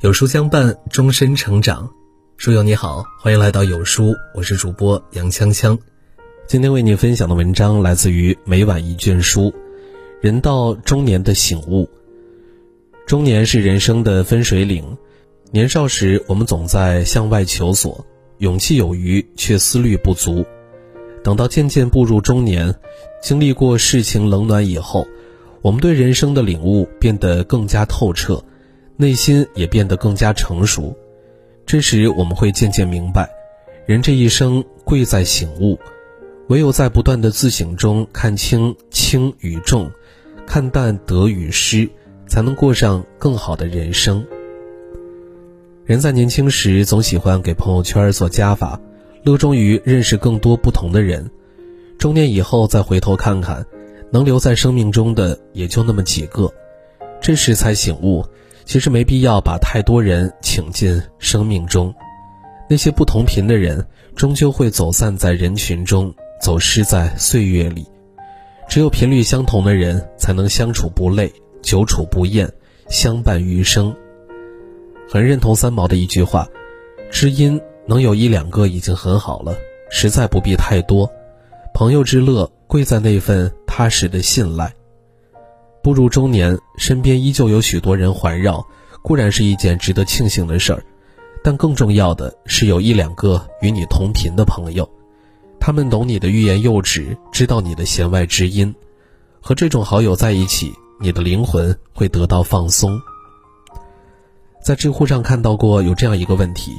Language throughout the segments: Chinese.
有书相伴，终身成长。书友你好，欢迎来到有书，我是主播杨锵锵。今天为你分享的文章来自于每晚一卷书。人到中年的醒悟。中年是人生的分水岭。年少时，我们总在向外求索，勇气有余，却思虑不足。等到渐渐步入中年，经历过世情冷暖以后，我们对人生的领悟变得更加透彻。内心也变得更加成熟，这时我们会渐渐明白，人这一生贵在醒悟，唯有在不断的自省中看清轻与重，看淡得与失，才能过上更好的人生。人在年轻时总喜欢给朋友圈做加法，乐衷于认识更多不同的人，中年以后再回头看看，能留在生命中的也就那么几个，这时才醒悟。其实没必要把太多人请进生命中，那些不同频的人终究会走散在人群中，走失在岁月里。只有频率相同的人，才能相处不累，久处不厌，相伴余生。很认同三毛的一句话：“知音能有一两个已经很好了，实在不必太多。朋友之乐，贵在那份踏实的信赖。”步入中年，身边依旧有许多人环绕，固然是一件值得庆幸的事儿，但更重要的是有一两个与你同频的朋友，他们懂你的欲言又止，知道你的弦外之音。和这种好友在一起，你的灵魂会得到放松。在知乎上看到过有这样一个问题：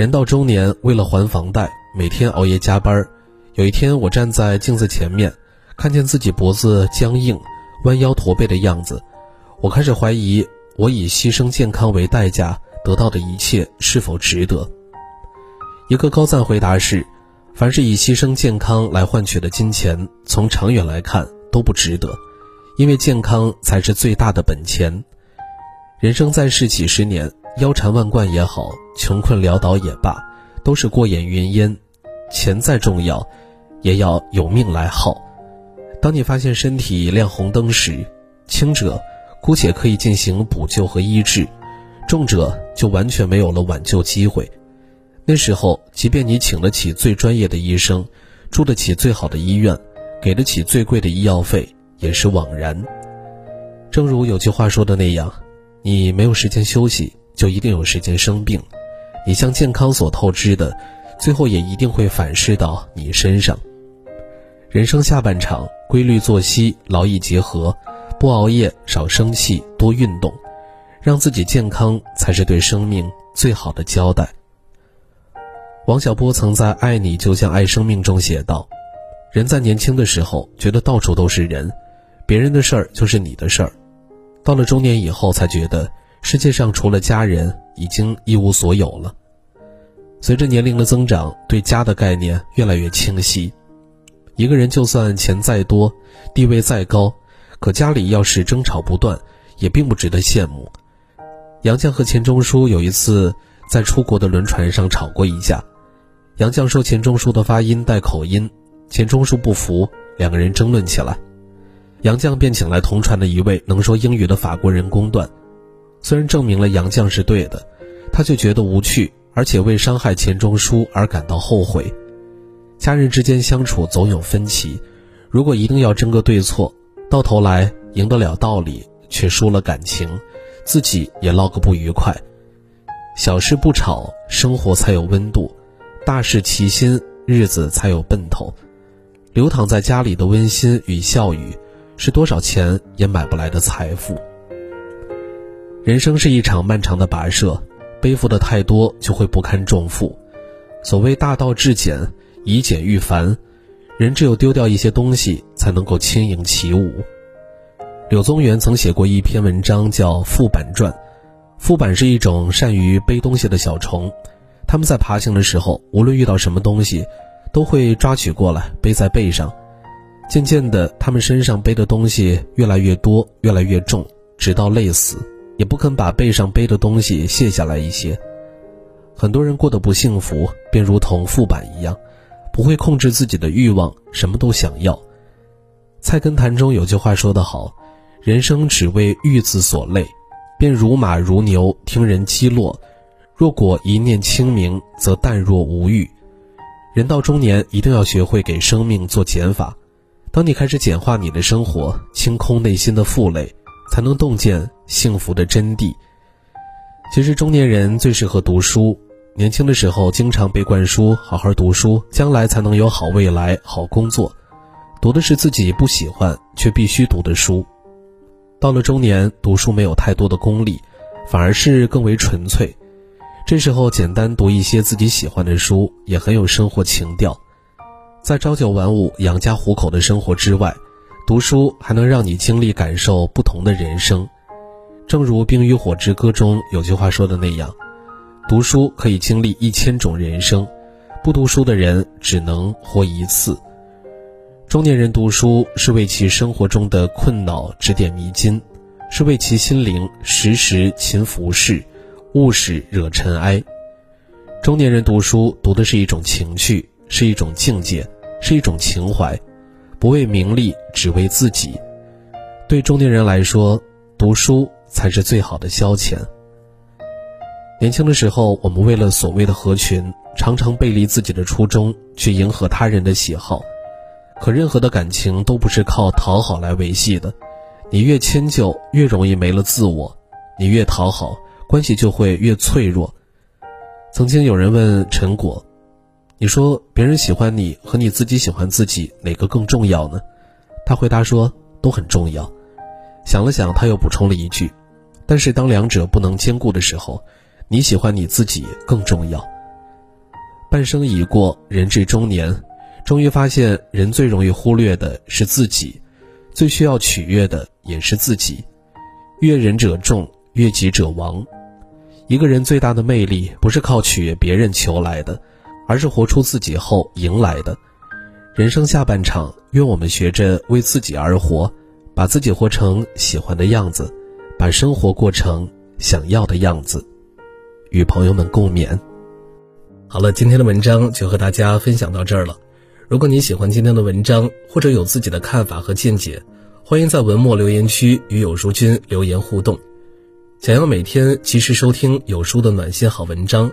人到中年，为了还房贷，每天熬夜加班。有一天，我站在镜子前面，看见自己脖子僵硬。弯腰驼背的样子，我开始怀疑，我以牺牲健康为代价得到的一切是否值得？一个高赞回答是：凡是以牺牲健康来换取的金钱，从长远来看都不值得，因为健康才是最大的本钱。人生在世几十年，腰缠万贯也好，穷困潦倒也罢，都是过眼云烟。钱再重要，也要有命来耗。当你发现身体亮红灯时，轻者姑且可以进行补救和医治，重者就完全没有了挽救机会。那时候，即便你请得起最专业的医生，住得起最好的医院，给得起最贵的医药费，也是枉然。正如有句话说的那样，你没有时间休息，就一定有时间生病。你向健康所透支的，最后也一定会反噬到你身上。人生下半场，规律作息，劳逸结合，不熬夜，少生气，多运动，让自己健康才是对生命最好的交代。王小波曾在《爱你就像爱生命》中写道：“人在年轻的时候觉得到处都是人，别人的事儿就是你的事儿；到了中年以后，才觉得世界上除了家人，已经一无所有了。随着年龄的增长，对家的概念越来越清晰。”一个人就算钱再多，地位再高，可家里要是争吵不断，也并不值得羡慕。杨绛和钱钟书有一次在出国的轮船上吵过一架，杨绛说钱钟书的发音带口音，钱钟书不服，两个人争论起来。杨绛便请来同船的一位能说英语的法国人公断，虽然证明了杨绛是对的，他却觉得无趣，而且为伤害钱钟书而感到后悔。家人之间相处总有分歧，如果一定要争个对错，到头来赢得了道理，却输了感情，自己也落个不愉快。小事不吵，生活才有温度；大事齐心，日子才有奔头。流淌在家里的温馨与笑语，是多少钱也买不来的财富。人生是一场漫长的跋涉，背负的太多，就会不堪重负。所谓大道至简。以简驭繁，人只有丢掉一些东西，才能够轻盈起舞。柳宗元曾写过一篇文章，叫《负板传》。负板是一种善于背东西的小虫，它们在爬行的时候，无论遇到什么东西，都会抓取过来背在背上。渐渐的，它们身上背的东西越来越多，越来越重，直到累死，也不肯把背上背的东西卸下来一些。很多人过得不幸福，便如同负板一样。不会控制自己的欲望，什么都想要。菜根谭中有句话说得好：“人生只为玉字所累，便如马如牛，听人击落。若果一念清明，则淡若无欲。”人到中年，一定要学会给生命做减法。当你开始简化你的生活，清空内心的负累，才能洞见幸福的真谛。其实，中年人最适合读书。年轻的时候，经常被灌输好好读书，将来才能有好未来、好工作。读的是自己不喜欢却必须读的书。到了中年，读书没有太多的功利，反而是更为纯粹。这时候，简单读一些自己喜欢的书，也很有生活情调。在朝九晚五养家糊口的生活之外，读书还能让你经历、感受不同的人生。正如《冰与火之歌》中有句话说的那样：“读书可以经历一千种人生，不读书的人只能活一次。”中年人读书是为其生活中的困恼指点迷津，是为其心灵时时勤拂拭。勿使惹尘埃。中年人读书，读的是一种情趣，是一种境界，是一种情怀，不为名利，只为自己。对中年人来说，读书才是最好的消遣。年轻的时候，我们为了所谓的合群，常常背离自己的初衷，去迎合他人的喜好。可任何的感情都不是靠讨好来维系的，你越迁就，越容易没了自我；你越讨好。关系就会越脆弱。曾经有人问陈果：“你说别人喜欢你和你自己喜欢自己哪个更重要呢？”他回答说：“都很重要。”想了想，他又补充了一句：“但是当两者不能兼顾的时候，你喜欢你自己更重要。”半生已过，人至中年，终于发现人最容易忽略的是自己，最需要取悦的也是自己。悦人者众，悦己者亡。一个人最大的魅力，不是靠取悦别人求来的，而是活出自己后迎来的。人生下半场，愿我们学着为自己而活，把自己活成喜欢的样子，把生活过成想要的样子。与朋友们共勉。好了，今天的文章就和大家分享到这儿了。如果你喜欢今天的文章，或者有自己的看法和见解，欢迎在文末留言区与有书君留言互动。想要每天及时收听有书的暖心好文章，